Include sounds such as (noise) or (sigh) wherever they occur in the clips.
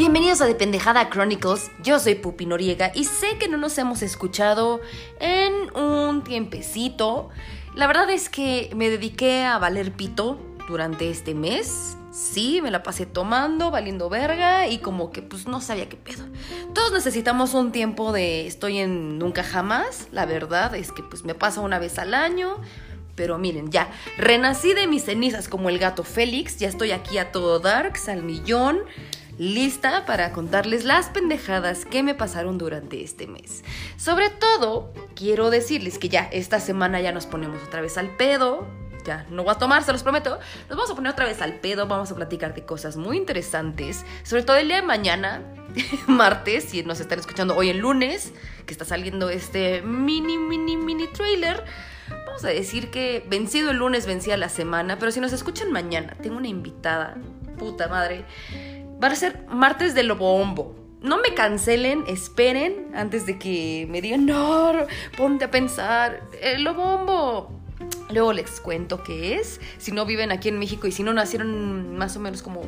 Bienvenidos a De Pendejada Chronicles, yo soy Pupi Noriega y sé que no nos hemos escuchado en un tiempecito. La verdad es que me dediqué a valer pito durante este mes. Sí, me la pasé tomando, valiendo verga y como que pues no sabía qué pedo. Todos necesitamos un tiempo de estoy en nunca jamás. La verdad es que pues me pasa una vez al año. Pero miren, ya, renací de mis cenizas como el gato Félix, ya estoy aquí a todo darks, al millón lista para contarles las pendejadas que me pasaron durante este mes. Sobre todo, quiero decirles que ya esta semana ya nos ponemos otra vez al pedo. Ya, no voy a tomar, se los prometo. Nos vamos a poner otra vez al pedo, vamos a platicar de cosas muy interesantes. Sobre todo el día de mañana, (laughs) martes, si nos están escuchando hoy el lunes, que está saliendo este mini, mini, mini trailer. Vamos a decir que vencido el lunes vencía la semana, pero si nos escuchan mañana, tengo una invitada, puta madre, Va a ser martes de Lobombo. No me cancelen, esperen antes de que me digan, no, ponte a pensar, el Lobombo. Luego les cuento qué es. Si no viven aquí en México y si no nacieron más o menos como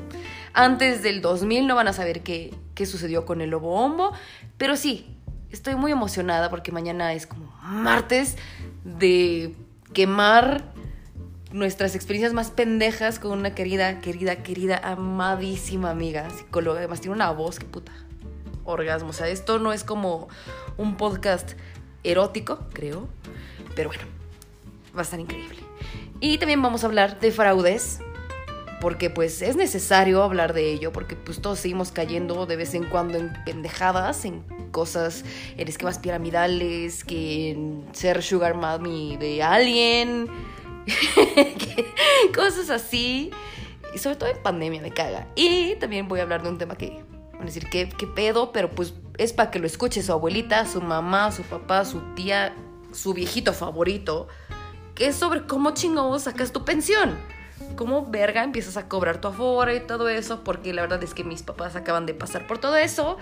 antes del 2000, no van a saber qué, qué sucedió con el Lobombo. Pero sí, estoy muy emocionada porque mañana es como martes de quemar nuestras experiencias más pendejas con una querida, querida, querida, amadísima amiga, psicóloga. Además tiene una voz que puta. Orgasmo. O sea, esto no es como un podcast erótico, creo. Pero bueno, va a estar increíble. Y también vamos a hablar de fraudes. Porque pues es necesario hablar de ello. Porque pues todos seguimos cayendo de vez en cuando en pendejadas. En cosas, en esquemas piramidales. Que en ser sugar mommy de alguien (laughs) cosas así. Y sobre todo en pandemia me caga. Y también voy a hablar de un tema que, van a decir, ¿qué, qué pedo? Pero pues es para que lo escuche su abuelita, su mamá, su papá, su tía, su viejito favorito. Que es sobre cómo chingón sacas tu pensión. Cómo verga empiezas a cobrar tu aforo y todo eso. Porque la verdad es que mis papás acaban de pasar por todo eso.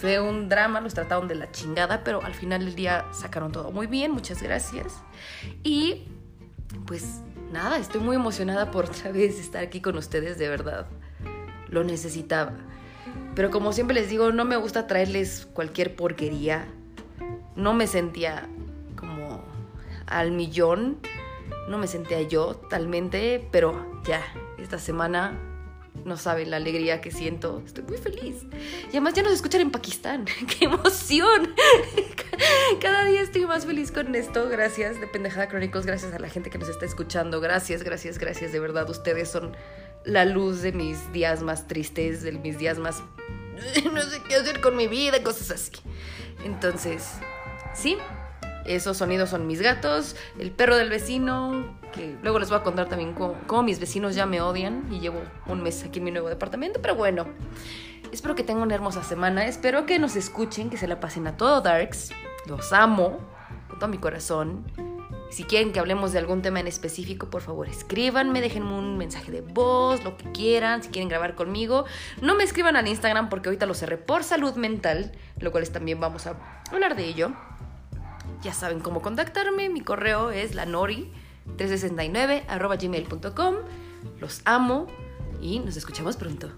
Fue un drama, los trataron de la chingada, pero al final del día sacaron todo muy bien, muchas gracias. Y pues nada, estoy muy emocionada por otra vez estar aquí con ustedes, de verdad. Lo necesitaba. Pero como siempre les digo, no me gusta traerles cualquier porquería. No me sentía como al millón. No me sentía yo totalmente, pero ya, esta semana no saben la alegría que siento. Estoy muy feliz. Y además ya nos escuchan en Pakistán. (laughs) ¡Qué emoción! Más feliz con esto. Gracias de Pendejada Chronicles. Gracias a la gente que nos está escuchando. Gracias, gracias, gracias. De verdad, ustedes son la luz de mis días más tristes, de mis días más... (laughs) No sé qué hacer con mi vida, cosas así. Entonces, sí, esos sonidos son mis gatos, el perro del vecino, que luego les voy a contar también cómo, mis vecinos ya me odian y llevo un mes aquí en mi nuevo departamento, pero bueno, espero que tengan una hermosa semana, espero que nos escuchen, que se la pasen a todo Darks, los amo con todo mi corazón. Si quieren que hablemos de algún tema en específico, por favor escríbanme, déjenme un mensaje de voz, lo que quieran, si quieren grabar conmigo. No me escriban al Instagram porque ahorita lo cerré por salud mental, lo cual es, también vamos a hablar de ello. Ya saben cómo contactarme. Mi correo es lanori369 gmail.com. Los amo y nos escuchamos pronto.